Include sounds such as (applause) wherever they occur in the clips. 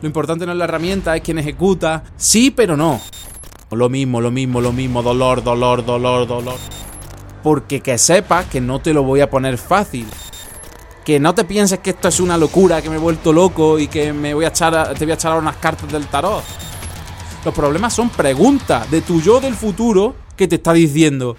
lo importante no es la herramienta, es quien ejecuta. Sí, pero no. Lo mismo, lo mismo, lo mismo, dolor, dolor, dolor, dolor. Porque que sepas que no te lo voy a poner fácil. Que no te pienses que esto es una locura, que me he vuelto loco y que me voy a echar te voy a echar a unas cartas del tarot. Los problemas son preguntas de tu yo del futuro que te está diciendo,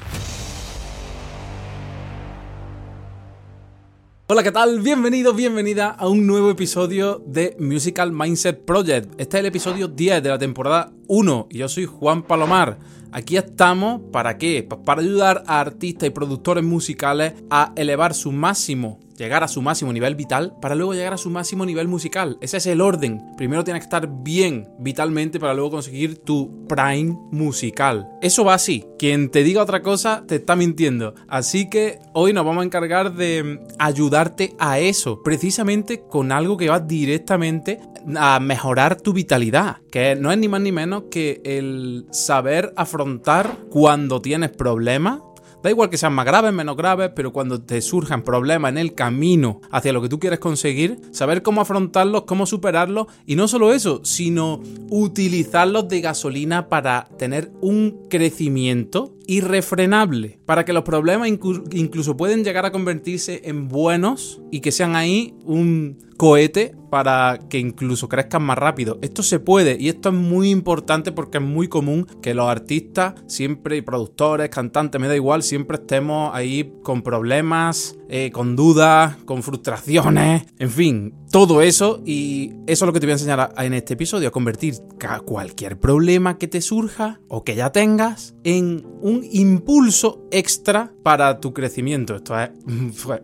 Hola, ¿qué tal? Bienvenido, bienvenida a un nuevo episodio de Musical Mindset Project. Este es el episodio 10 de la temporada 1 y yo soy Juan Palomar. Aquí estamos, ¿para qué? Para ayudar a artistas y productores musicales a elevar su máximo llegar a su máximo nivel vital para luego llegar a su máximo nivel musical. Ese es el orden. Primero tienes que estar bien vitalmente para luego conseguir tu prime musical. Eso va así. Quien te diga otra cosa te está mintiendo. Así que hoy nos vamos a encargar de ayudarte a eso, precisamente con algo que va directamente a mejorar tu vitalidad, que no es ni más ni menos que el saber afrontar cuando tienes problemas. Da igual que sean más graves, menos graves, pero cuando te surjan problemas en el camino hacia lo que tú quieres conseguir, saber cómo afrontarlos, cómo superarlos y no solo eso, sino utilizarlos de gasolina para tener un crecimiento irrefrenable, para que los problemas incluso pueden llegar a convertirse en buenos y que sean ahí un cohete para que incluso crezcan más rápido. Esto se puede y esto es muy importante porque es muy común que los artistas siempre y productores, cantantes, me da igual, siempre estemos ahí con problemas, eh, con dudas, con frustraciones, en fin, todo eso y eso es lo que te voy a enseñar en este episodio, a convertir cualquier problema que te surja o que ya tengas en un impulso extra para tu crecimiento. Esto es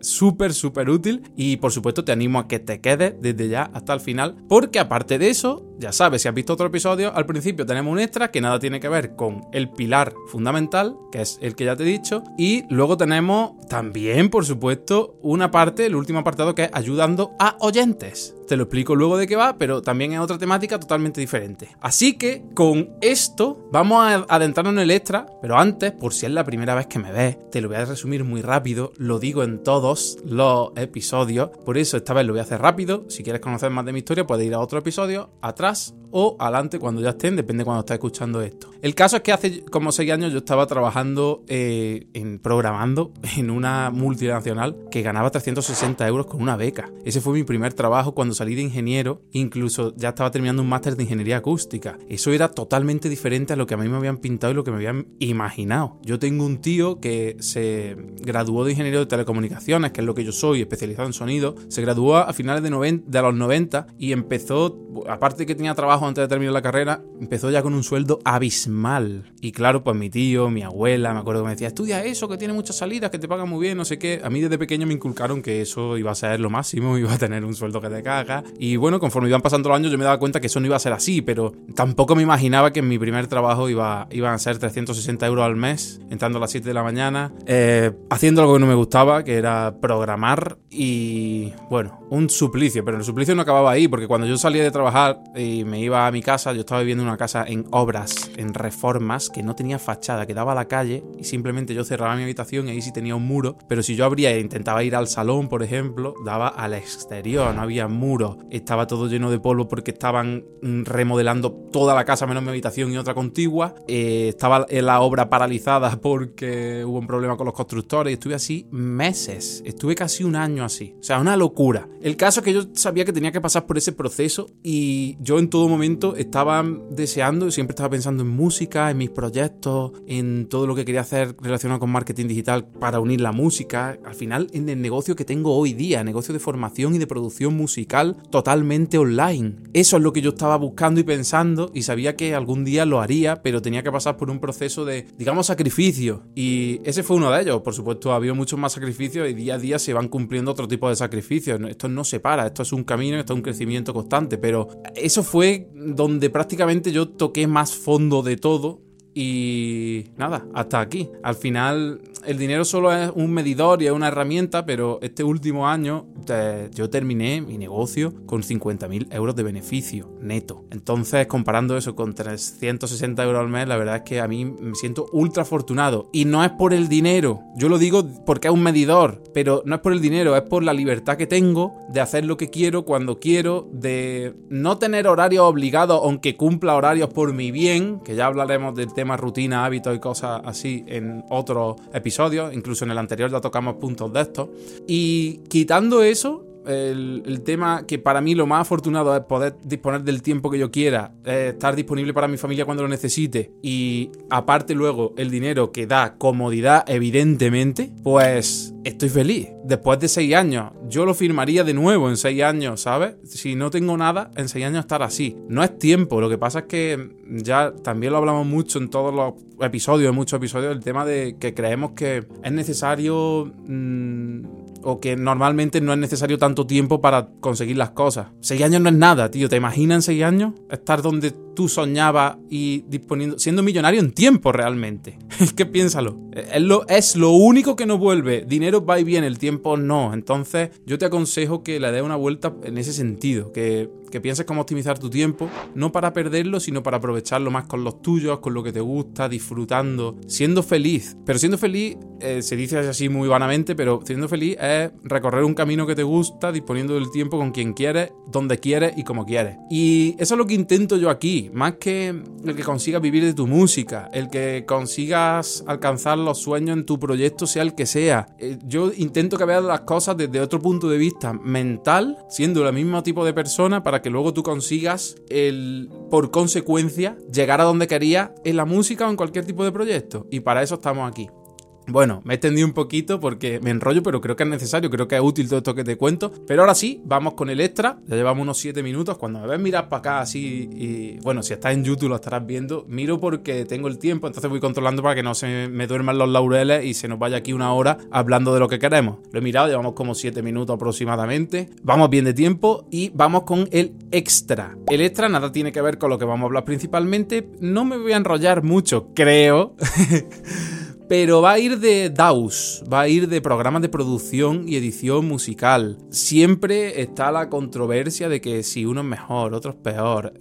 (laughs) súper, súper útil y por supuesto te animo a que te quedes desde ya hasta el final porque aparte de eso, ya sabes, si has visto otro episodio, al principio tenemos un extra que nada tiene que ver con el pilar fundamental, que es el que ya te he dicho, y luego tenemos también, por supuesto, una parte, el último apartado que es ayudando a oyentes. this Te lo explico luego de qué va, pero también es otra temática totalmente diferente. Así que con esto vamos a adentrarnos en el extra, pero antes, por si es la primera vez que me ves, te lo voy a resumir muy rápido, lo digo en todos los episodios, por eso esta vez lo voy a hacer rápido. Si quieres conocer más de mi historia, puedes ir a otro episodio, atrás o adelante cuando ya estén, depende cuando estés escuchando esto. El caso es que hace como 6 años yo estaba trabajando eh, en programando en una multinacional que ganaba 360 euros con una beca. Ese fue mi primer trabajo cuando salí de ingeniero, incluso ya estaba terminando un máster de ingeniería acústica. Eso era totalmente diferente a lo que a mí me habían pintado y lo que me habían imaginado. Yo tengo un tío que se graduó de ingeniero de telecomunicaciones, que es lo que yo soy, especializado en sonido. Se graduó a finales de, de los 90 y empezó, aparte de que tenía trabajo antes de terminar la carrera, empezó ya con un sueldo abismal. Y claro, pues mi tío, mi abuela, me acuerdo que me decía, estudia eso, que tiene muchas salidas, que te pagan muy bien, no sé qué. A mí desde pequeño me inculcaron que eso iba a ser lo máximo, (laughs) iba a tener un sueldo que te caga. Y bueno, conforme iban pasando los años yo me daba cuenta que eso no iba a ser así, pero tampoco me imaginaba que en mi primer trabajo iba, iban a ser 360 euros al mes, entrando a las 7 de la mañana, eh, haciendo algo que no me gustaba, que era programar y bueno, un suplicio, pero el suplicio no acababa ahí, porque cuando yo salía de trabajar y me iba a mi casa, yo estaba viviendo en una casa en obras, en reformas, que no tenía fachada, que daba a la calle y simplemente yo cerraba mi habitación y ahí sí tenía un muro, pero si yo abría e intentaba ir al salón, por ejemplo, daba al exterior, no había muro, estaba todo lleno de polvo porque estaban remodelando toda la casa menos mi habitación y otra contigua, eh, estaba la obra paralizada (laughs) porque hubo un problema con los constructores. Y estuve así meses, estuve casi un año así, o sea, una locura. El caso es que yo sabía que tenía que pasar por ese proceso y yo en todo momento estaba deseando, siempre estaba pensando en música, en mis proyectos, en todo lo que quería hacer relacionado con marketing digital para unir la música. Al final, en el negocio que tengo hoy día, negocio de formación y de producción musical totalmente online. Eso es lo que yo estaba buscando y pensando y sabía que algún día lo haría, pero tenía que pasar por un proceso de, digamos, sacrificio. Y ese fue uno de ellos. Por supuesto, ha habido muchos más sacrificios y día a día se van cumpliendo otro tipo de sacrificios. Esto no se para, esto es un camino, esto es un crecimiento constante, pero eso fue donde prácticamente yo toqué más fondo de todo Y nada, hasta aquí. Al final, el dinero solo es un medidor y es una herramienta, pero este último año yo terminé mi negocio con 50.000 euros de beneficio neto. Entonces, comparando eso con 360 euros al mes, la verdad es que a mí me siento ultra afortunado. Y no es por el dinero, yo lo digo porque es un medidor, pero no es por el dinero, es por la libertad que tengo de hacer lo que quiero cuando quiero, de no tener horarios obligados, aunque cumpla horarios por mi bien, que ya hablaremos del tema rutina, hábitos y cosas así en otros episodios, incluso en el anterior ya tocamos puntos de estos. Y quitando eso, el, tema que para mí lo más afortunado es poder disponer del tiempo que yo quiera, estar disponible para mi familia cuando lo necesite y aparte luego el dinero que da comodidad evidentemente, pues estoy feliz. Después de seis años, yo lo firmaría de nuevo en seis años, ¿sabes? Si no tengo nada, en seis años estar así. No es tiempo, lo que pasa es que ya también lo hablamos mucho en todos los episodios, en muchos episodios, el tema de que creemos que es necesario... Mmm, o que normalmente no es necesario tanto tiempo para conseguir las cosas. Seis años no es nada, tío. ¿Te imaginas en seis años estar donde tú soñabas y disponiendo, siendo millonario en tiempo realmente? (laughs) Es que piénsalo. Es lo, es lo único que nos vuelve. Dinero va y viene, el tiempo no. Entonces, yo te aconsejo que le des una vuelta en ese sentido. Que, que pienses cómo optimizar tu tiempo, no para perderlo, sino para aprovecharlo más con los tuyos, con lo que te gusta, disfrutando, siendo feliz. Pero siendo feliz, eh, se dice así muy vanamente, pero siendo feliz es recorrer un camino que te gusta, disponiendo del tiempo con quien quieres, donde quieres y como quieres. Y eso es lo que intento yo aquí, más que el que consigas vivir de tu música, el que consigas alcanzar los sueños en tu proyecto, sea el que sea. Eh, yo intento que veas las cosas desde otro punto de vista mental, siendo el mismo tipo de persona, para que luego tú consigas el, por consecuencia, llegar a donde querías en la música o en cualquier tipo de proyecto. Y para eso estamos aquí. Bueno, me he extendido un poquito porque me enrollo, pero creo que es necesario, creo que es útil todo esto que te cuento. Pero ahora sí, vamos con el extra. Ya llevamos unos 7 minutos. Cuando me ves mirar para acá así, y bueno, si estás en YouTube lo estarás viendo. Miro porque tengo el tiempo, entonces voy controlando para que no se me duerman los laureles y se nos vaya aquí una hora hablando de lo que queremos. Lo he mirado, llevamos como 7 minutos aproximadamente. Vamos bien de tiempo y vamos con el extra. El extra nada tiene que ver con lo que vamos a hablar principalmente. No me voy a enrollar mucho, creo. (laughs) Pero va a ir de DAWs, va a ir de programas de producción y edición musical. Siempre está la controversia de que si uno es mejor, otro es peor,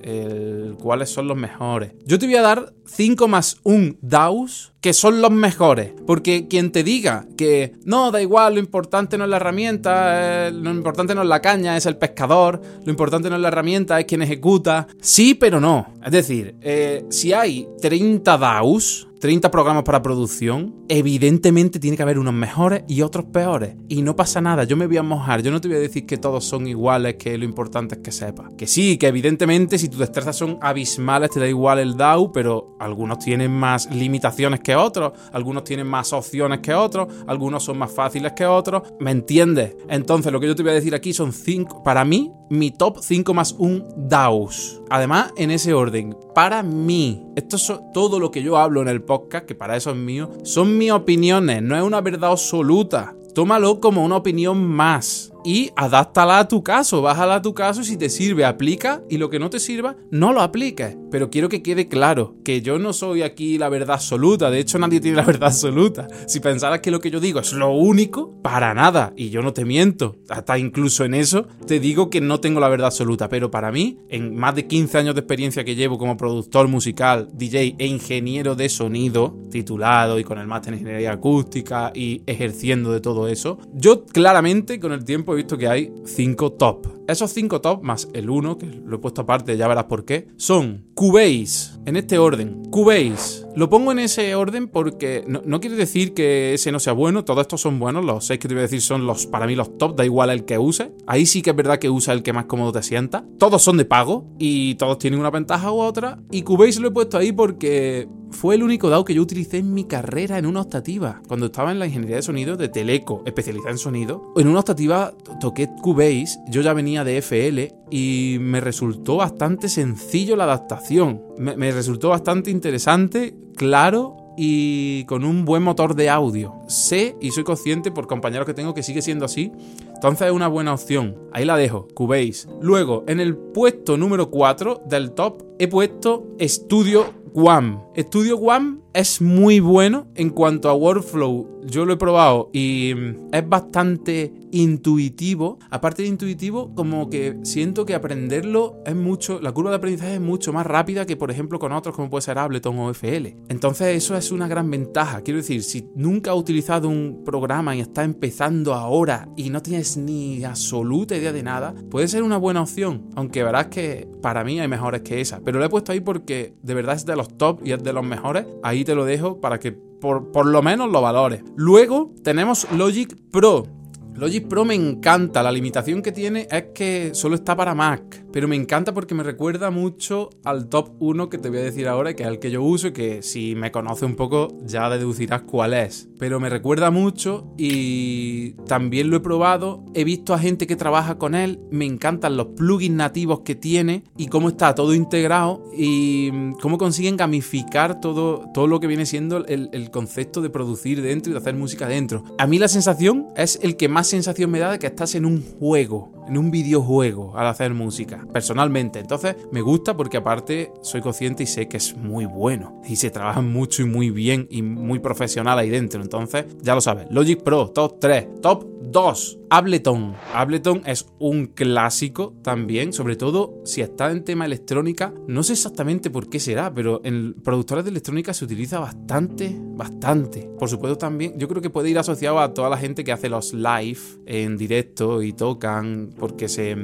cuáles son los mejores. Yo te voy a dar 5 más 1 DAWs que son los mejores. Porque quien te diga que no, da igual, lo importante no es la herramienta, eh, lo importante no es la caña, es el pescador, lo importante no es la herramienta, es quien ejecuta. Sí, pero no. Es decir, eh, si hay 30 DAWs, 30 programas para producción, evidentemente tiene que haber unos mejores y otros peores. Y no pasa nada, yo me voy a mojar, yo no te voy a decir que todos son iguales, que lo importante es que sepas. Que sí, que evidentemente si tus destrezas son abismales te da igual el DAW, pero algunos tienen más limitaciones que otros, algunos tienen más opciones que otros, algunos son más fáciles que otros. ¿Me entiendes? Entonces, lo que yo te voy a decir aquí son 5, para mí, mi top 5 más 1 DAOs. Además, en ese orden, para mí, esto es todo lo que yo hablo en el podcast, que para eso es mío, son mis opiniones, no es una verdad absoluta. Tómalo como una opinión más y adáptala a tu caso, bájala a tu caso y si te sirve, aplica y lo que no te sirva, no lo apliques. Pero quiero que quede claro que yo no soy aquí la verdad absoluta, de hecho nadie tiene la verdad absoluta. Si pensaras que lo que yo digo es lo único, para nada, y yo no te miento, hasta incluso en eso te digo que no tengo la verdad absoluta, pero para mí, en más de 15 años de experiencia que llevo como productor musical, DJ e ingeniero de sonido, titulado y con el máster en ingeniería acústica y ejerciendo de todo eso, yo claramente con el tiempo visto que hay cinco top. Esos cinco top, más el uno, que lo he puesto aparte, ya verás por qué, son Cubase, en este orden. Cubase. Lo pongo en ese orden porque no, quiere decir que ese no sea bueno, todos estos son buenos, los seis que te voy a decir son los, para mí los top, da igual el que use. Ahí sí que es verdad que usa el que más cómodo te sienta. Todos son de pago y todos tienen una ventaja u otra. Y Cubase lo he puesto ahí porque fue el único DAO que yo utilicé en mi carrera en una optativa. Cuando estaba en la ingeniería de sonido de Teleco, especializada en sonido, en una optativa toqué Cubase, yo ya venía de FL y me resultó bastante sencillo la adaptación. Me, resultó bastante interesante, claro y con un buen motor de audio. Sé y soy consciente por compañeros que tengo que sigue siendo así. Entonces es una buena opción. Ahí la dejo, Cubase. Luego, en el puesto número 4 del top he puesto Studio One. Studio One es muy bueno en cuanto a workflow. Yo lo he probado y mm, es bastante intuitivo. Aparte de intuitivo, como que siento que aprenderlo es mucho, la curva de aprendizaje es mucho más rápida que por ejemplo con otros como puede ser Ableton o FL. Entonces eso es una gran ventaja. Quiero decir, si nunca has utilizado un programa y estás empezando ahora y no tienes ni absoluta idea de nada, puede ser una buena opción. Aunque verás que para mí hay mejores que esa. Pero lo he puesto ahí porque de verdad es de los top y es de los mejores. Ahí te lo dejo para que por, por lo menos lo valores. Luego tenemos Logic Pro. Logic Pro me encanta, la limitación que tiene es que solo está para Mac, pero me encanta porque me recuerda mucho al top 1 que te voy a decir ahora, que es el que yo uso y que si me conoce un poco ya deducirás cuál es. Pero me recuerda mucho y también lo he probado, he visto a gente que trabaja con él, me encantan los plugins nativos que tiene y cómo está todo integrado y cómo consiguen gamificar todo, todo lo que viene siendo el, el concepto de producir dentro y de hacer música dentro. A mí la sensación es el que más sensación me da de que estás en un juego, en un videojuego al hacer música, personalmente. Entonces me gusta porque aparte soy consciente y sé que es muy bueno. Y se trabaja mucho y muy bien y muy profesional ahí dentro. Entonces, ya lo sabes. Logic Pro, top 3. Top 2. Ableton. Ableton es un clásico también, sobre todo si está en tema electrónica. No sé exactamente por qué será, pero en productores de electrónica se utiliza bastante, bastante. Por supuesto también, yo creo que puede ir asociado a toda la gente que hace los live en directo y tocan porque se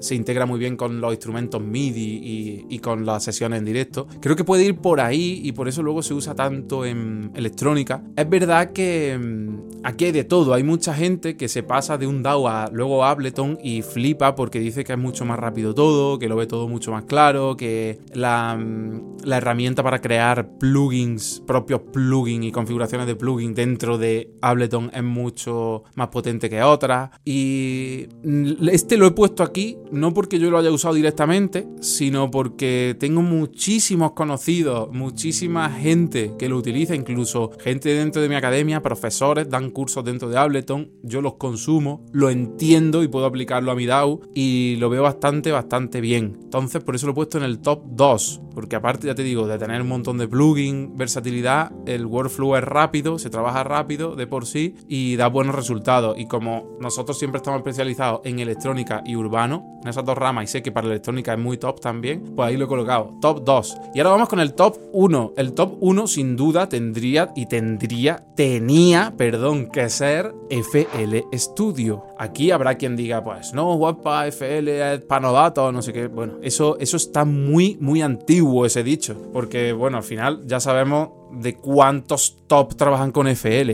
se integra muy bien con los instrumentos MIDI y, con las sesiones en directo. Creo que puede ir por ahí y por eso luego se usa tanto en electrónica. Es verdad que mm, aquí hay de todo. Hay mucha gente que se pasa de un DAW a luego Ableton y flipa porque dice que es mucho más rápido todo, que lo ve todo mucho más claro, que la, mm, la herramienta para crear plugins, propios plugins y configuraciones de plugins dentro de Ableton es mucho más potente que otras. Y mm, este lo he puesto aquí no porque yo lo haya usado directamente, sino porque tengo muchísimos conocidos, muchísima gente que lo utiliza, incluso gente dentro de mi academia, profesores, dan cursos dentro de Ableton, yo los consumo, lo entiendo y puedo aplicarlo a mi DAW y lo veo bastante, bastante bien. Entonces, por eso lo he puesto en el top 2, porque aparte, ya te digo, de tener un montón de plugins, versatilidad, el workflow es rápido, se trabaja rápido de por sí y da buenos resultados. Y como nosotros siempre estamos especializados en electrónica y urbano, en esas dos ramas y sé que para electrónica es muy top también, pues ahí lo he colocado. Top 2. Y ahora vamos con el top 1. El top 1 sin duda tendría y tendría, tenía, perdón, que ser FL Studio. Aquí habrá quien diga, pues no, guapa, FL es panodato, no sé qué. Bueno, eso, eso está muy, muy antiguo ese dicho. Porque, bueno, al final ya sabemos de cuántos top trabajan con FL.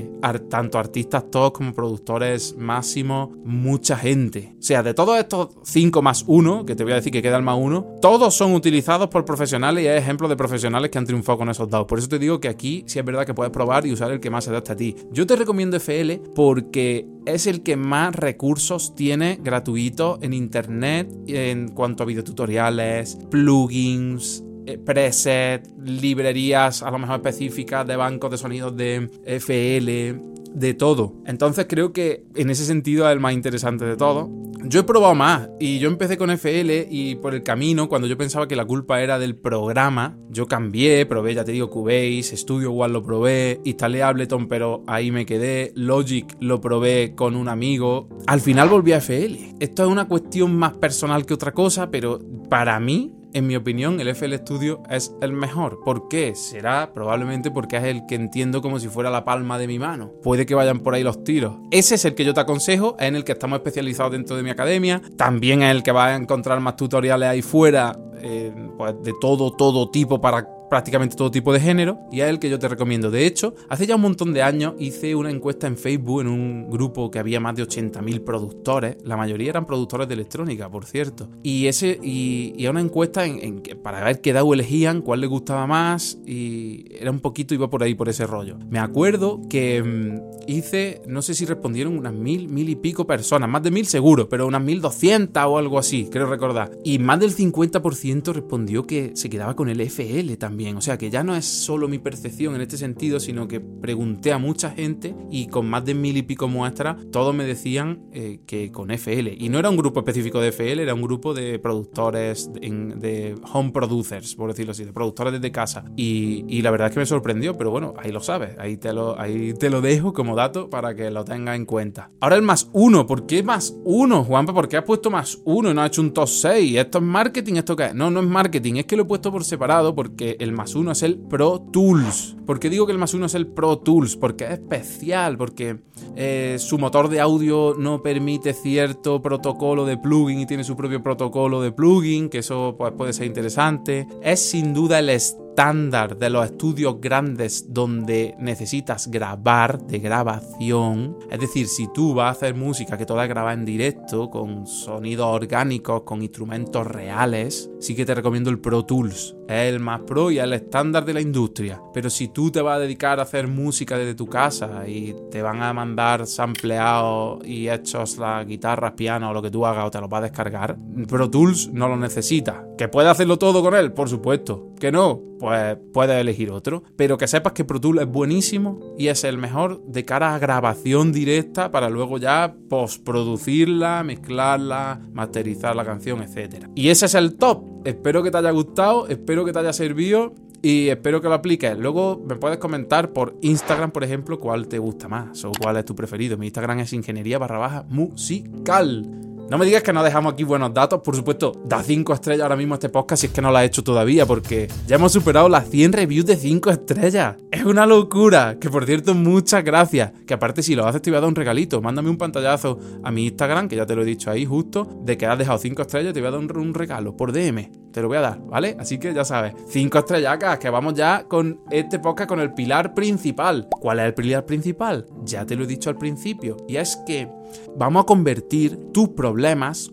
tanto artistas top como productores máximos, mucha gente. O sea, de todos estos 5 más 1, que te voy a decir que queda el más 1, todos son utilizados por profesionales y hay ejemplos de profesionales que han triunfado con esos dados. Por eso te digo que aquí sí es verdad que puedes probar y usar el que más se adapta a ti. Yo te recomiendo FL porque es el que más recursos tiene gratuitos en internet en cuanto a videotutoriales, plugins, eh, preset, librerías a lo mejor específicas de bancos de sonidos de FL, de todo. Entonces creo que en ese sentido es el más interesante de todo. Yo he probado más y yo empecé con FL y por el camino, cuando yo pensaba que la culpa era del programa, yo cambié, probé, ya te digo, Cubase, Studio One lo probé, instalé Ableton, pero ahí me quedé, Logic lo probé con un amigo. Al final volví a FL. Esto es una cuestión más personal que otra cosa, pero para mí en mi opinión, el FL Studio es el mejor. ¿Por qué? Será probablemente porque es el que entiendo como si fuera la palma de mi mano. Puede que vayan por ahí los tiros. Ese es el que yo te aconsejo, es en el que estamos especializados dentro de mi academia. También es el que vas a encontrar más tutoriales ahí fuera, eh, pues de todo, todo tipo para prácticamente todo tipo de género y es el que yo te recomiendo. De hecho, hace ya un montón de años hice una encuesta en Facebook en un grupo que había más de 80.000 productores, la mayoría eran productores de electrónica, por cierto. Y ese y, y una encuesta en, para ver qué DAO elegían, cuál les gustaba más y era un poquito iba por ahí por ese rollo. Me acuerdo que mm, hice, no sé si respondieron unas mil, mil y pico personas, más de mil seguro, pero unas mil doscientas o algo así, creo recordar. Y más del 50% respondió que se quedaba con el FL también O sea que ya no es solo mi percepción en este sentido, sino que pregunté a mucha gente y con más de mil y pico muestras, todos me decían eh, que con FL. Y no era un grupo específico de FL, era un grupo de productores, de home producers, por decirlo así, de productores desde casa. Y, la verdad es que me sorprendió, pero bueno, ahí lo sabes, ahí te lo, ahí te lo dejo como dato para que lo tengas en cuenta. Ahora el más uno, ¿por qué más uno, Juanpa? ¿Por qué has puesto más uno y no has hecho un top 6? ¿Esto es marketing? ¿Esto qué es? No, no es marketing, es que lo he puesto por separado porque el más uno es el Pro Tools. ¿Por qué digo que el más uno es el Pro Tools? Porque es especial, porque eh, su motor de audio no permite cierto protocolo de plugin y tiene su propio protocolo de plugin, que eso pues, puede ser interesante. Es sin duda el estándar de los estudios grandes donde necesitas grabar de grabación. Es decir, si tú vas a hacer música que toda graba en directo, con sonidos orgánicos, con instrumentos reales, sí que te recomiendo el Pro Tools. Es el más pro y es el estándar de la industria. Pero si tú te vas a dedicar a hacer música desde tu casa y te van a mandar sampleados y hechos las guitarras, piano o lo que tú hagas o te lo vas a descargar, Pro Tools no lo necesita. ¿Que puede hacerlo todo con él? Por supuesto. ¿Que no? pues puedes elegir otro. Pero que sepas que Pro Tools es buenísimo y es el mejor de cara a grabación directa para luego ya postproducirla, mezclarla, masterizar la canción, etc. Y ese es el top. Espero que te haya gustado, espero que te haya servido y espero que lo apliques. Luego me puedes comentar por Instagram, por ejemplo, cuál te gusta más o cuál es tu preferido. Mi Instagram es ingeniería barra baja musical. No me digas que no dejamos aquí buenos datos. Por supuesto, da 5 estrellas ahora mismo este podcast si es que no lo ha hecho todavía, porque ya hemos superado las 100 reviews de 5 estrellas. Es una locura. Que por cierto, muchas gracias. Que aparte, si lo haces, te voy a dar un regalito. Mándame un pantallazo a mi Instagram, que ya te lo he dicho ahí justo, de que has dejado 5 estrellas, te voy a dar un, regalo por DM. Te lo voy a dar, ¿vale? Así que ya sabes, 5 estrellacas, que vamos ya con este podcast con el pilar principal. ¿Cuál es el pilar principal? Ya te lo he dicho al principio. Y es que vamos a convertir tus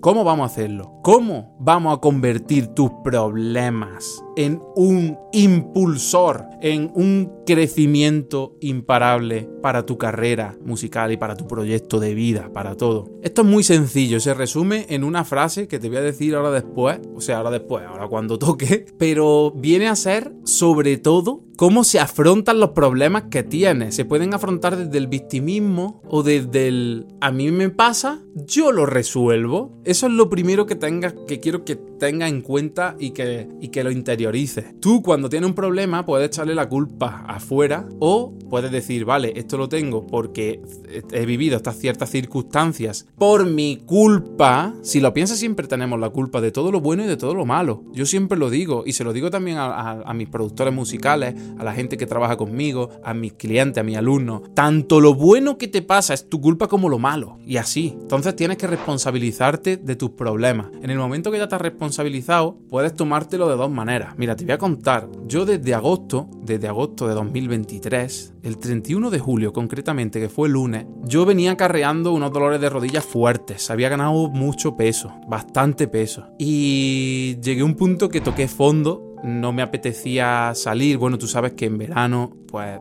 ¿Cómo vamos a hacerlo? ¿Cómo vamos a convertir tus problemas en un impulsor, en un crecimiento imparable para tu carrera musical y para tu proyecto de vida, para todo? Esto es muy sencillo, se resume en una frase que te voy a decir ahora después, o sea, ahora después, ahora cuando toque, pero viene a ser sobre todo cómo se afrontan los problemas que tienes. Se pueden afrontar desde el victimismo o desde el a mí me pasa, yo lo resuelvo. Eso es lo primero que tengas, que quiero que tengas en cuenta y que, y que lo interiorices. Tú cuando tienes un problema puedes echarle la culpa afuera o puedes decir, vale, esto lo tengo porque he vivido estas ciertas circunstancias por mi culpa. Si lo piensas siempre tenemos la culpa de todo lo bueno y de todo lo malo. Yo siempre lo digo y se lo digo también a mis productores musicales a la gente que trabaja conmigo, a mis clientes, a mis alumnos. Tanto lo bueno que te pasa es tu culpa como lo malo. Y así. Entonces tienes que responsabilizarte de tus problemas. En el momento que ya te has responsabilizado, puedes tomártelo de dos maneras. Mira, te voy a contar. Yo desde agosto, desde agosto de 2023, el 31 de julio concretamente, que fue el lunes, yo venía carreando unos dolores de rodillas fuertes. Había ganado mucho peso, bastante peso. Y llegué a un punto que toqué fondo no me apetecía salir. Bueno, tú sabes que en verano, pues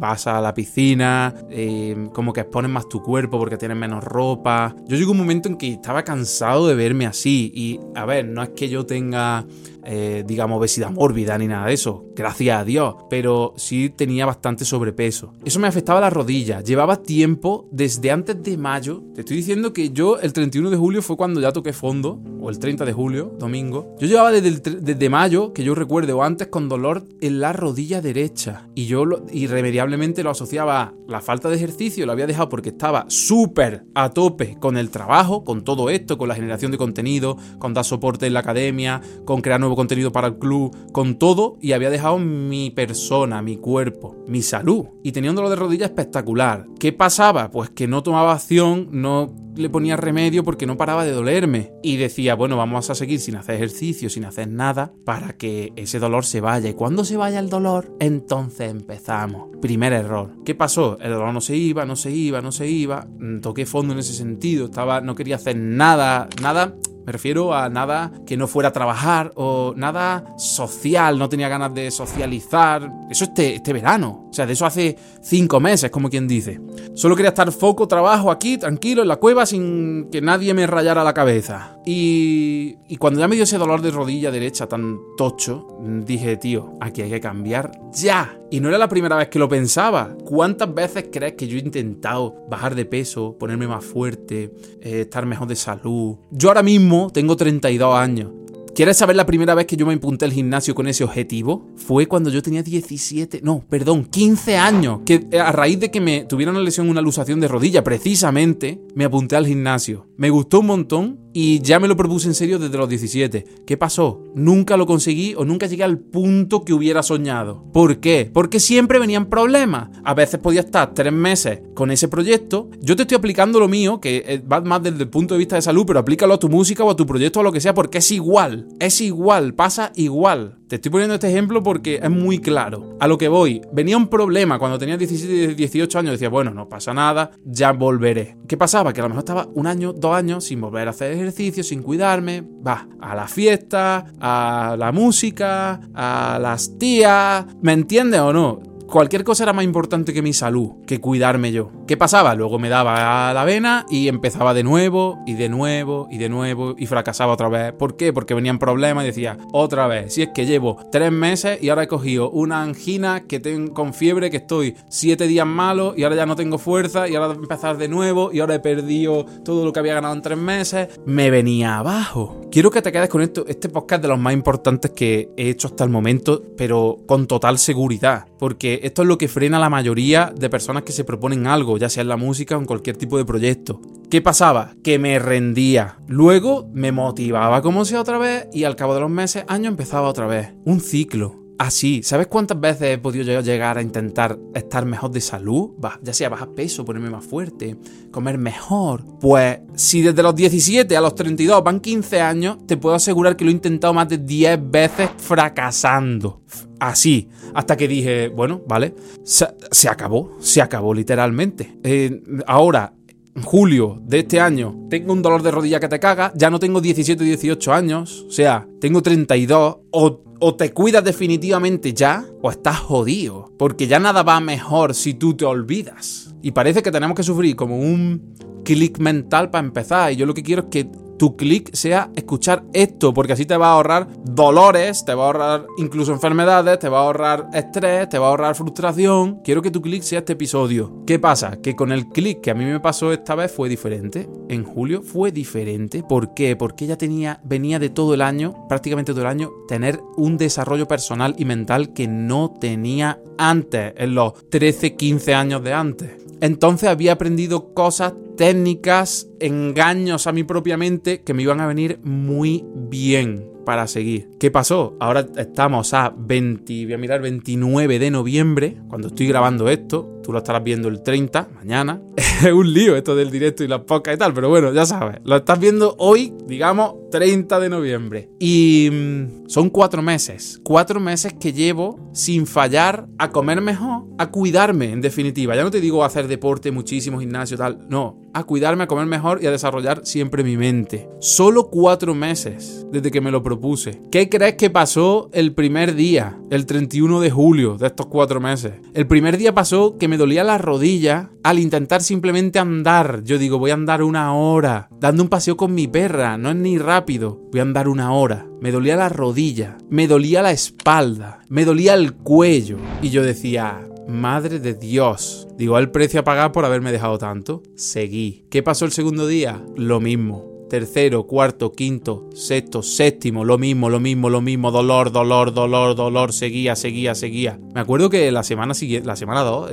vas a la piscina, eh, como que expones más tu cuerpo porque tienes menos ropa. Yo llegué un momento en que estaba cansado de verme así. Y a ver, no es que yo tenga eh, digamos, obesidad mórbida ni nada de eso, gracias a Dios, pero sí tenía bastante sobrepeso. Eso me afectaba la rodilla, llevaba tiempo desde antes de mayo, te estoy diciendo que yo el 31 de julio fue cuando ya toqué fondo, o el 30 de julio, domingo, yo llevaba desde, desde mayo, que yo recuerdo, o antes con dolor en la rodilla derecha, y yo irremediablemente lo asociaba a la falta de ejercicio, lo había dejado porque estaba súper a tope con el trabajo, con todo esto, con la generación de contenido, con dar soporte en la academia, con crear nuevos contenido para el club, con todo, y había dejado mi persona, mi cuerpo, mi salud. Y tenía un dolor de rodilla espectacular. ¿Qué pasaba? Pues que no tomaba acción, no le ponía remedio porque no paraba de dolerme. Y decía, bueno, vamos a seguir sin hacer ejercicio, sin hacer nada, para que ese dolor se vaya. Y cuando se vaya el dolor, entonces empezamos. Primer error. ¿Qué pasó? El dolor no se iba, no se iba, no se iba. Mm, toqué fondo en ese sentido. Estaba, no quería hacer nada, nada me refiero a nada que no fuera a trabajar o nada social, no tenía ganas de socializar. Eso este, este verano. O sea, de eso hace cinco meses, como quien dice. Solo quería estar foco, trabajo aquí, tranquilo, en la cueva, sin que nadie me rayara la cabeza. Y, y cuando ya me dio ese dolor de rodilla derecha tan tocho, dije, tío, aquí hay que cambiar ya. Y no era la primera vez que lo pensaba. ¿Cuántas veces crees que yo he intentado bajar de peso, ponerme más fuerte, eh, estar mejor de salud? Yo ahora mismo tengo 32 años. ¿Quieres saber la primera vez que yo me apunté al gimnasio con ese objetivo? Fue cuando yo tenía 17, no, perdón, 15 años. Que eh, a raíz de que me tuviera una lesión, una alusación de rodilla, precisamente, me apunté al gimnasio. Me gustó un montón y ya me lo propuse en serio desde los 17. ¿Qué pasó? Nunca lo conseguí o nunca llegué al punto que hubiera soñado. ¿Por qué? Porque siempre venían problemas. A veces podía estar tres meses con ese proyecto. Yo te estoy aplicando lo mío, que eh, va más desde el punto de vista de salud, pero aplícalo a tu música o a tu proyecto o a lo que sea, porque es igual. Es igual, pasa igual. Te estoy poniendo este ejemplo porque es muy claro. A lo que voy, venía un problema cuando tenía 17, 18 años, decía, bueno, no pasa nada, ya volveré. ¿Qué pasaba? Que a lo mejor estaba un año, dos años sin volver a hacer ejercicio, sin cuidarme. Va, a la fiesta, a la música, a las tías. ¿Me entiendes o no? Cualquier cosa era más importante que mi salud, que cuidarme yo. ¿Qué pasaba? Luego me daba la vena y empezaba de nuevo, y de nuevo, y de nuevo, y fracasaba otra vez. ¿Por qué? Porque venían problemas y decía, otra vez, si es que llevo tres meses y ahora he cogido una angina que tengo con fiebre, que estoy siete días malo y ahora ya no tengo fuerza y ahora empezar de nuevo y ahora he perdido todo lo que había ganado en tres meses. Me venía abajo. Quiero que te quedes con esto. Este podcast de los más importantes que he hecho hasta el momento, pero con total seguridad. Porque esto es lo que frena a la mayoría de personas que se proponen algo, ya sea en la música o en cualquier tipo de proyecto. ¿Qué pasaba? Que me rendía. Luego me motivaba como sea otra vez y al cabo de los meses, años empezaba otra vez. Un ciclo. Así, ¿sabes cuántas veces he podido llegar a intentar estar mejor de salud? ya sea bajar peso, ponerme más fuerte, comer mejor. Pues si desde los 17 a los 32 van 15 años, te puedo asegurar que lo he intentado más de 10 veces fracasando. Así, hasta que dije, bueno, vale, se, acabó, se acabó literalmente. Eh, ahora, julio de este año tengo un dolor de rodilla que te caga, ya no tengo 17 o 18 años, o sea, tengo 32, o, o te cuidas definitivamente ya, o estás jodido, porque ya nada va mejor si tú te olvidas. Y parece que tenemos que sufrir como un clic mental para empezar, y yo lo que quiero es que tu clic sea escuchar esto, porque así te va a ahorrar dolores, te va a ahorrar incluso enfermedades, te va a ahorrar estrés, te va a ahorrar frustración. Quiero que tu clic sea este episodio. ¿Qué pasa? Que con el clic que a mí me pasó esta vez fue diferente. En julio fue diferente. ¿Por qué? Porque ella tenía, venía de todo el año, prácticamente todo el año, tener un desarrollo personal y mental que no tenía antes, en los 13, 15 años de antes. Entonces había aprendido cosas técnicas, engaños a mi propia mente que me iban a venir muy bien para seguir. ¿Qué pasó? Ahora estamos a 20, voy a mirar 29 de noviembre, cuando estoy grabando esto, tú lo estarás viendo el 30, mañana. (laughs) es un lío esto del directo y las pocas y tal, pero bueno, ya sabes, lo estás viendo hoy, digamos, 30 de noviembre. Y mm, son cuatro meses, cuatro meses que llevo sin fallar a comer mejor, a cuidarme, en definitiva. Ya no te digo hacer deporte, muchísimo gimnasio, tal, no, a cuidarme, a comer mejor y a desarrollar siempre mi mente. Solo cuatro meses desde que me lo propuse. ¿Qué crees que pasó el primer día, el 31 de julio de estos cuatro meses? El primer día pasó que me dolía la rodilla al intentar simplemente andar. Yo digo, voy a andar una hora, dando un paseo con mi perra, no es ni rápido, voy a andar una hora. Me dolía la rodilla, me dolía la espalda, me dolía el cuello. Y yo decía, Madre de Dios. Digo, el precio a pagar por haberme dejado tanto. Seguí. ¿Qué pasó el segundo día? Lo mismo tercero, cuarto, quinto, sexto, séptimo, lo mismo, lo mismo, lo mismo, dolor, dolor, dolor, dolor, seguía, seguía, seguía. Me acuerdo que la semana siguiente, la semana 2,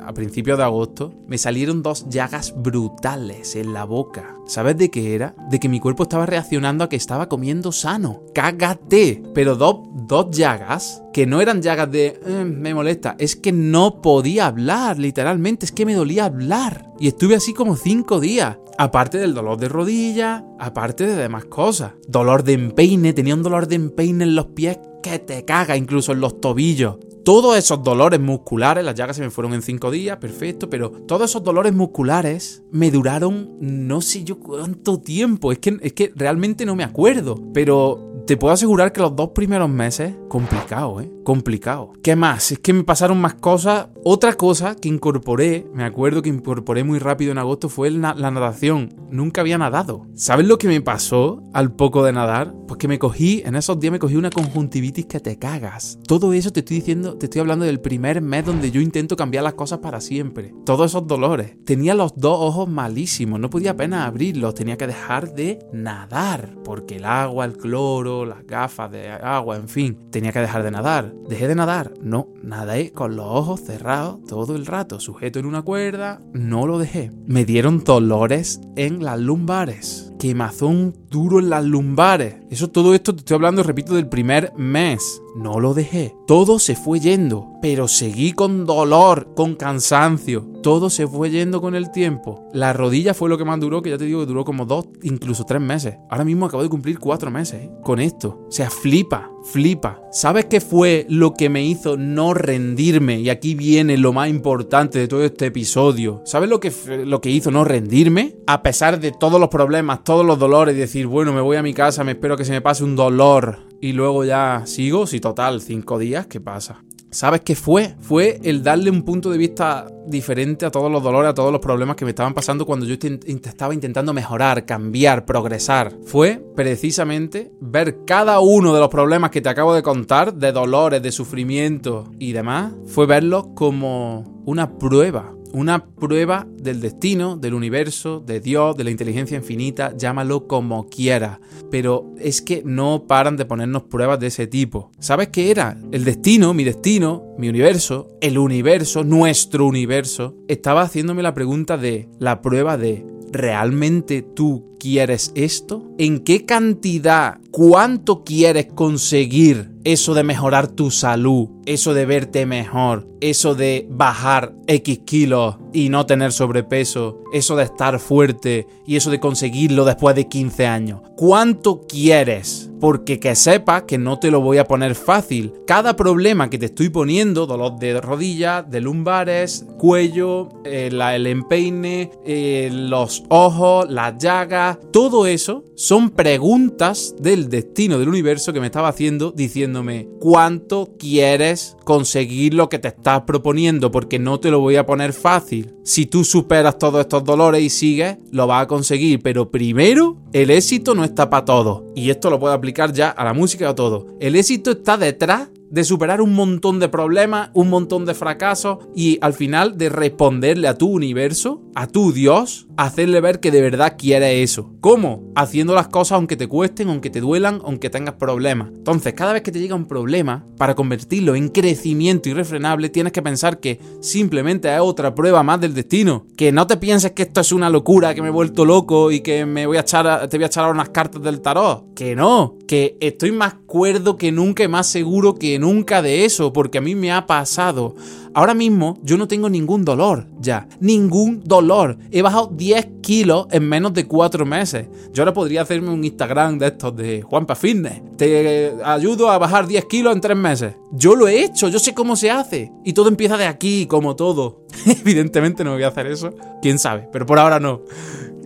a principios de agosto, me salieron dos llagas brutales en la boca. ¿Sabes de qué era? De que mi cuerpo estaba reaccionando a que estaba comiendo sano. ¡Cágate! Pero dos, dos llagas que no eran llagas de eh, me molesta, es que no podía hablar, literalmente, es que me dolía hablar. Y estuve así como cinco días. Aparte del dolor de rodilla, aparte de demás cosas. Dolor de empeine, tenía un dolor de empeine en los pies que te caga, incluso en los tobillos. todos esos dolores musculares, las llagas se me fueron en cinco días, perfecto, pero todos esos dolores musculares me duraron no sé yo cuánto tiempo. Es que, es que realmente no me acuerdo. Pero te puedo asegurar que los dos primeros meses, complicado, ¿eh? Complicado. ¿Qué más? Es que me pasaron más cosas. Otra cosa que incorporé, me acuerdo que incorporé muy rápido en agosto, fue la natación. Nunca había nadado. ¿Sabes lo que me pasó al poco de nadar? Pues que me cogí, en esos días me cogí una conjuntivitis que te cagas. Todo eso te estoy diciendo, te estoy hablando del primer mes donde yo intento cambiar las cosas para siempre. Todos esos dolores. Tenía los dos ojos malísimos, no podía apenas abrirlos, tenía que dejar de nadar. Porque el agua, el cloro, las gafas de agua, en fin, tenía que dejar de nadar. ¿Dejé de nadar? No, nadé con los ojos cerrados todo el rato, sujeto en una cuerda, no lo dejé. Me dieron dolores en las lumbares quemazón duro en las lumbares. Eso, todo esto te estoy hablando, repito, del primer mes. No lo dejé. Todo se fue yendo, pero seguí con dolor, con cansancio. Todo se fue yendo con el tiempo. La rodilla fue lo que más duró, que ya te digo que duró como dos, incluso tres meses. Ahora mismo acabo de cumplir cuatro meses ¿eh? con esto. O sea, flipa, flipa. ¿Sabes qué fue lo que me hizo no rendirme? Y aquí viene lo más importante de todo este episodio. ¿Sabes lo que, lo que hizo no rendirme? A pesar de todos los problemas, todos los dolores decir, bueno, me voy a mi casa, me espero que se me pase un dolor y luego ya sigo, si total, cinco días, ¿qué pasa? ¿Sabes qué fue? Fue el darle un punto de vista diferente a todos los dolores, a todos los problemas que me estaban pasando cuando yo estaba intentando mejorar, cambiar, progresar. Fue precisamente ver cada uno de los problemas que te acabo de contar, de dolores, de sufrimiento y demás, fue verlos como una prueba una prueba del destino, del universo, de Dios, de la inteligencia infinita, llámalo como quiera. Pero es que no paran de ponernos pruebas de ese tipo. ¿Sabes qué era? El destino, mi destino, mi universo, el universo, nuestro universo, estaba haciéndome la pregunta de, la prueba de, ¿realmente tú quieres esto? ¿En qué cantidad, cuánto quieres conseguir eso de mejorar tu salud, eso de verte mejor, eso de bajar X kilos y no tener sobrepeso, eso de estar fuerte y eso de conseguirlo después de 15 años. ¿Cuánto quieres? Porque que sepas que no te lo voy a poner fácil. Cada problema que te estoy poniendo, dolor de rodilla, de lumbares, cuello, eh, el empeine, eh, los ojos, las llagas, todo eso son preguntas del destino del universo que me estaba haciendo diciéndome cuánto quieres conseguir lo que te estás proponiendo porque no te lo voy a poner fácil. Si tú superas todos estos dolores y sigues, lo vas a conseguir, pero primero el éxito no está para todo. Y esto lo puedo aplicar ya a la música y a todo. El éxito está detrás de superar un montón de problemas, un montón de fracasos y al final de responderle a tu universo, a tu Dios, hacerle ver que de verdad quiere eso. ¿Cómo? Haciendo las cosas aunque te cuesten, aunque te duelan, aunque tengas problemas. Entonces, cada vez que te llega un problema, para convertirlo en crecimiento irrefrenable, tienes que pensar que simplemente es otra prueba más del destino. Que no te pienses que esto es una locura, que me he vuelto loco y que me voy a echar, te voy a echar unas cartas del tarot. Que no, que estoy más cuerdo que nunca y más seguro que nunca de eso, porque a mí me ha pasado. Ahora mismo yo no tengo ningún dolor ya, ningún dolor. He bajado 10 kilos en menos de 4 meses. Yo ahora podría hacerme un Instagram de estos de Juanpa Fitness. Te ayudo a bajar 10 kilos en 3 meses. Yo lo he hecho, yo sé cómo se hace. Y todo empieza de aquí, como todo. (laughs) Evidentemente no voy a hacer eso. Quién sabe, pero por ahora no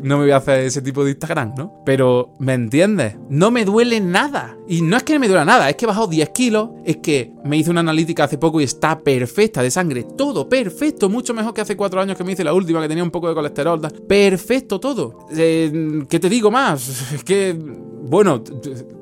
no me voy a hacer ese tipo de Instagram, ¿no? Pero, ¿me entiendes? No me duele nada. Y no es que me duela nada, es que he bajado 10 kilos, es que me hice una analítica hace poco y está perfecta de sangre, todo perfecto, mucho mejor que hace 4 años que me hice la última, que tenía un poco de colesterol. Perfecto todo. Eh, ¿Qué te digo más? Es que, bueno,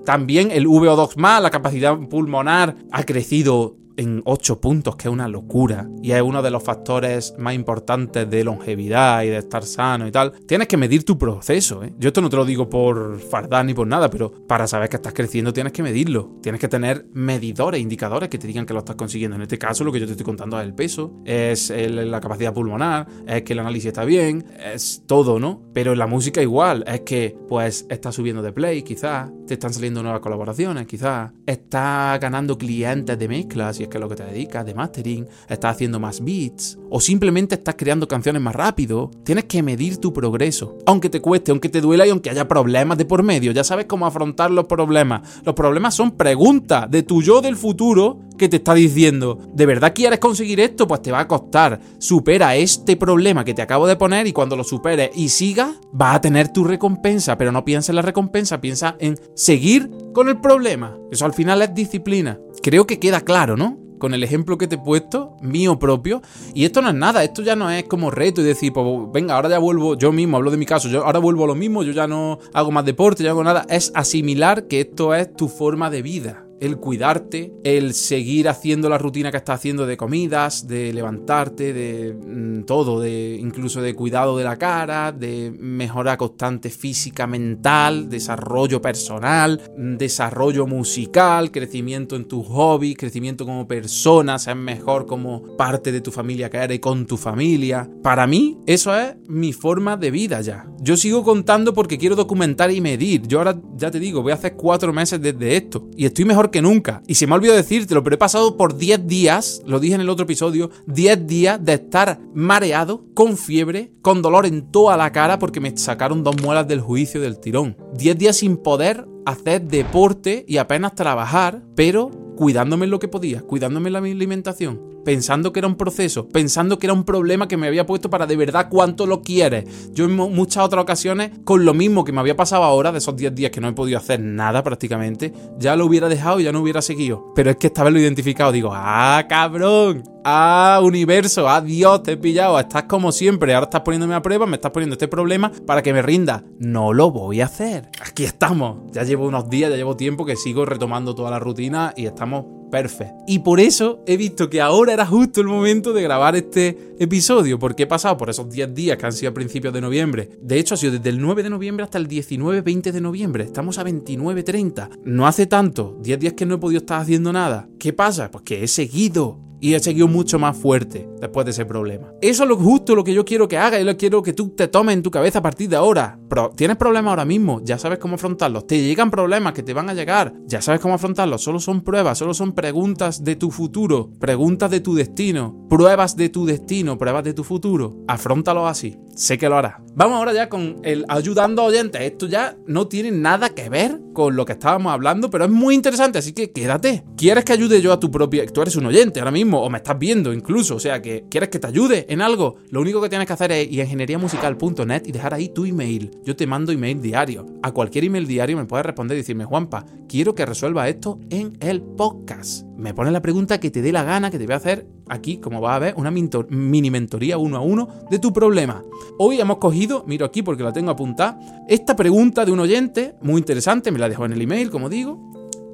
también el VO2 más, la capacidad pulmonar ha crecido en 8 puntos, que es una locura, y es uno de los factores más importantes de longevidad y de estar sano y tal, tienes que medir tu proceso. ¿eh? Yo esto no te lo digo por fardar ni por nada, pero para saber que estás creciendo tienes que medirlo. Tienes que tener medidores, indicadores que te digan que lo estás consiguiendo. En este caso, lo que yo te estoy contando es el peso, es la capacidad pulmonar, es que el análisis está bien, es todo, ¿no? Pero en la música igual, es que pues estás subiendo de play, quizás, te están saliendo nuevas colaboraciones, quizás, estás ganando clientes de mezclas que es lo que te dedicas, de mastering, estás haciendo más beats, o simplemente estás creando canciones más rápido, tienes que medir tu progreso. Aunque te cueste, aunque te duela y aunque haya problemas de por medio, ya sabes cómo afrontar los problemas. Los problemas son preguntas de tu yo del futuro que te está diciendo, ¿de verdad quieres conseguir esto? Pues te va a costar. Supera este problema que te acabo de poner y cuando lo superes y sigas, vas a tener tu recompensa. Pero no piensa en la recompensa, piensa en seguir con el problema. Eso al final es disciplina. Creo que queda claro, ¿no? con el ejemplo que te he puesto, mío propio. Y esto no es nada, esto ya no es como reto y decir, pues venga, ahora ya vuelvo, yo mismo, hablo de mi caso, yo ahora vuelvo a lo mismo, yo ya no hago más deporte, ya no hago nada. Es asimilar que esto es tu forma de vida el cuidarte, el seguir haciendo la rutina que estás haciendo de comidas, de levantarte, de mm, todo, de incluso de cuidado de la cara, de mejora constante física, mental, desarrollo personal, desarrollo musical, crecimiento en tus hobbies, crecimiento como persona, ser mejor como parte de tu familia que eres con tu familia. Para mí, eso es mi forma de vida ya. Yo sigo contando porque quiero documentar y medir. Yo ahora ya te digo, voy a hacer cuatro meses desde esto y estoy mejor que nunca. Y se me ha olvidado decírtelo, pero he pasado por 10 días, lo dije en el otro episodio, 10 días de estar mareado, con fiebre, con dolor en toda la cara porque me sacaron dos muelas del juicio del tirón. 10 días sin poder hacer deporte y apenas trabajar, pero cuidándome en lo que podía, cuidándome en la alimentación pensando que era un proceso, pensando que era un problema que me había puesto para de verdad cuánto lo quieres. Yo en muchas otras ocasiones, con lo mismo que me había pasado ahora, de esos 10 días que no he podido hacer nada prácticamente, ya lo hubiera dejado y ya no hubiera seguido. Pero es que esta vez lo identificado, digo, ah, cabrón, ah, universo, ah, Dios, te he pillado, estás como siempre, ahora estás poniéndome a prueba, me estás poniendo este problema para que me rinda. No lo voy a hacer. Aquí estamos. Ya llevo unos días, ya llevo tiempo que sigo retomando toda la rutina y estamos perfecto. Y por eso he visto que ahora era justo el momento de grabar este episodio, porque he pasado por esos 10 días que han sido a principios de noviembre. De hecho, ha sido desde el 9 de noviembre hasta el 19-20 de noviembre. Estamos a 29-30. No hace tanto, 10 días que no he podido estar haciendo nada. ¿Qué pasa? Pues que he seguido y he seguido mucho más fuerte después de ese problema. Eso es lo justo lo que yo quiero que hagas y lo quiero que tú te tomes en tu cabeza a partir de ahora. Pero tienes problemas ahora mismo, ya sabes cómo afrontarlos. Te llegan problemas que te van a llegar, ya sabes cómo afrontarlos. Solo son pruebas, solo son preguntas de tu futuro, preguntas de tu destino, pruebas de tu destino, pruebas de tu futuro. Afróntalo así. Sé que lo harás. Vamos ahora ya con el ayudando a oyentes. Esto ya no tiene nada que ver con lo que estábamos hablando, pero es muy interesante, así que quédate. ¿Quieres que ayude yo a tu propia... Tú eres un oyente ahora mismo, o me estás viendo incluso, o sea que quieres que te ayude en algo. Lo único que tienes que hacer es ir a ingenieriamusical.net y dejar ahí tu email. Yo te mando email diario. A cualquier email diario me puedes responder y decirme, Juanpa, quiero que resuelva esto en el podcast. Me pones la pregunta que te dé la gana, que te voy a hacer aquí, como vas a ver, una mini mentoría uno a uno de tu problema. Hoy hemos cogido, miro aquí porque la tengo apuntada, esta pregunta de un oyente, muy interesante, me la dejó en el email, como digo,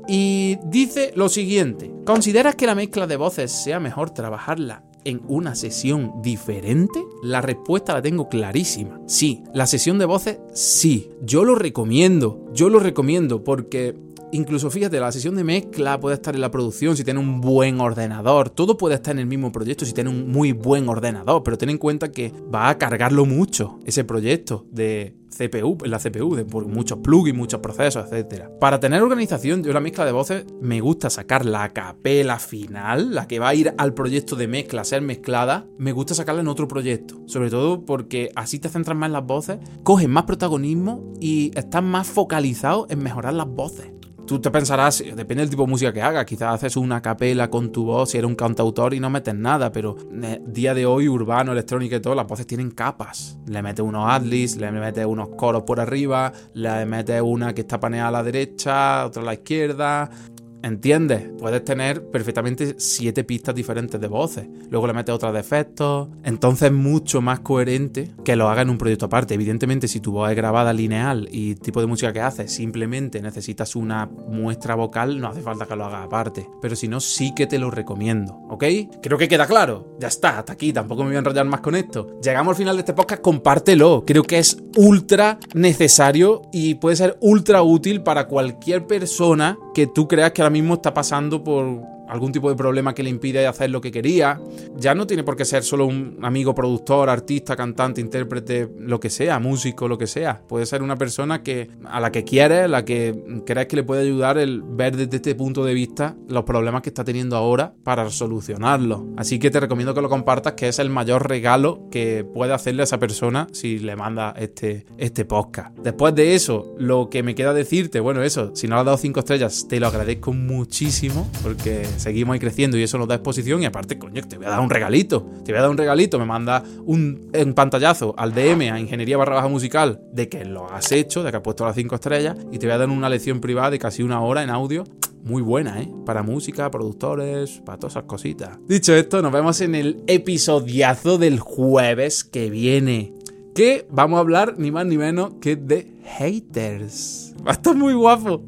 y dice lo siguiente, ¿consideras que la mezcla de voces sea mejor trabajarla en una sesión diferente? La respuesta la tengo clarísima. Sí, la sesión de voces sí. Yo lo recomiendo, yo lo recomiendo porque Incluso fíjate, la sesión de mezcla puede estar en la producción si tiene un buen ordenador. Todo puede estar en el mismo proyecto si tiene un muy buen ordenador. Pero ten en cuenta que va a cargarlo mucho ese proyecto de CPU, en la CPU, de muchos plugins, muchos procesos, etc. Para tener organización, yo la mezcla de voces me gusta sacar la capela final, la que va a ir al proyecto de mezcla, a ser mezclada, me gusta sacarla en otro proyecto. Sobre todo porque así te centras más en las voces, coges más protagonismo y estás más focalizado en mejorar las voces tú te pensarás, depende del tipo de música que hagas, quizás haces una capela con tu voz si eres un cantautor y no metes nada, pero eh, día de hoy, urbano, electrónico y todo, las voces tienen capas. Le metes unos adlis, le metes unos coros por arriba, le metes una que está paneada a la derecha, otra a la izquierda, ¿Entiendes? Puedes tener perfectamente siete pistas diferentes de voces. Luego le metes otras de efectos. Entonces es mucho más coherente que lo haga en un proyecto aparte. Evidentemente, si tu voz es grabada lineal y tipo de música que haces simplemente necesitas una muestra vocal, no hace falta que lo hagas aparte. Pero si no, sí que te lo recomiendo. ¿Ok? Creo que queda claro. Ya está, hasta aquí. Tampoco me voy a enrollar más con esto. Llegamos al final de este podcast. Compártelo. Creo que es ultra necesario y puede ser ultra útil para cualquier persona que tú creas que mismo está pasando por algún tipo de problema que le impide hacer lo que quería. Ya no tiene por qué ser solo un amigo productor, artista, cantante, intérprete, lo que sea, músico, lo que sea. Puede ser una persona que a la que quieres, a la que crees que le puede ayudar el ver desde este punto de vista los problemas que está teniendo ahora para solucionarlos. Así que te recomiendo que lo compartas, que es el mayor regalo que puede hacerle a esa persona si le manda este, este podcast. Después de eso, lo que me queda decirte, bueno, eso, si no le has dado 5 estrellas, te lo agradezco muchísimo porque seguimos ahí creciendo y eso nos da exposición y aparte, coño, te voy a dar un regalito. Te voy a dar un regalito, me manda un, pantallazo al DM a Ingeniería barra baja musical de que lo has hecho, de que has puesto las 5 estrellas y te voy a dar una lección privada de casi una hora en audio muy buena, ¿eh? Para música, productores, para todas esas cositas. Dicho esto, nos vemos en el episodiazo del jueves que viene. Que vamos a hablar ni más ni menos que de haters. Va a estar muy guapo.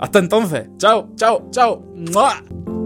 Hasta entonces. Chao, chao, chao.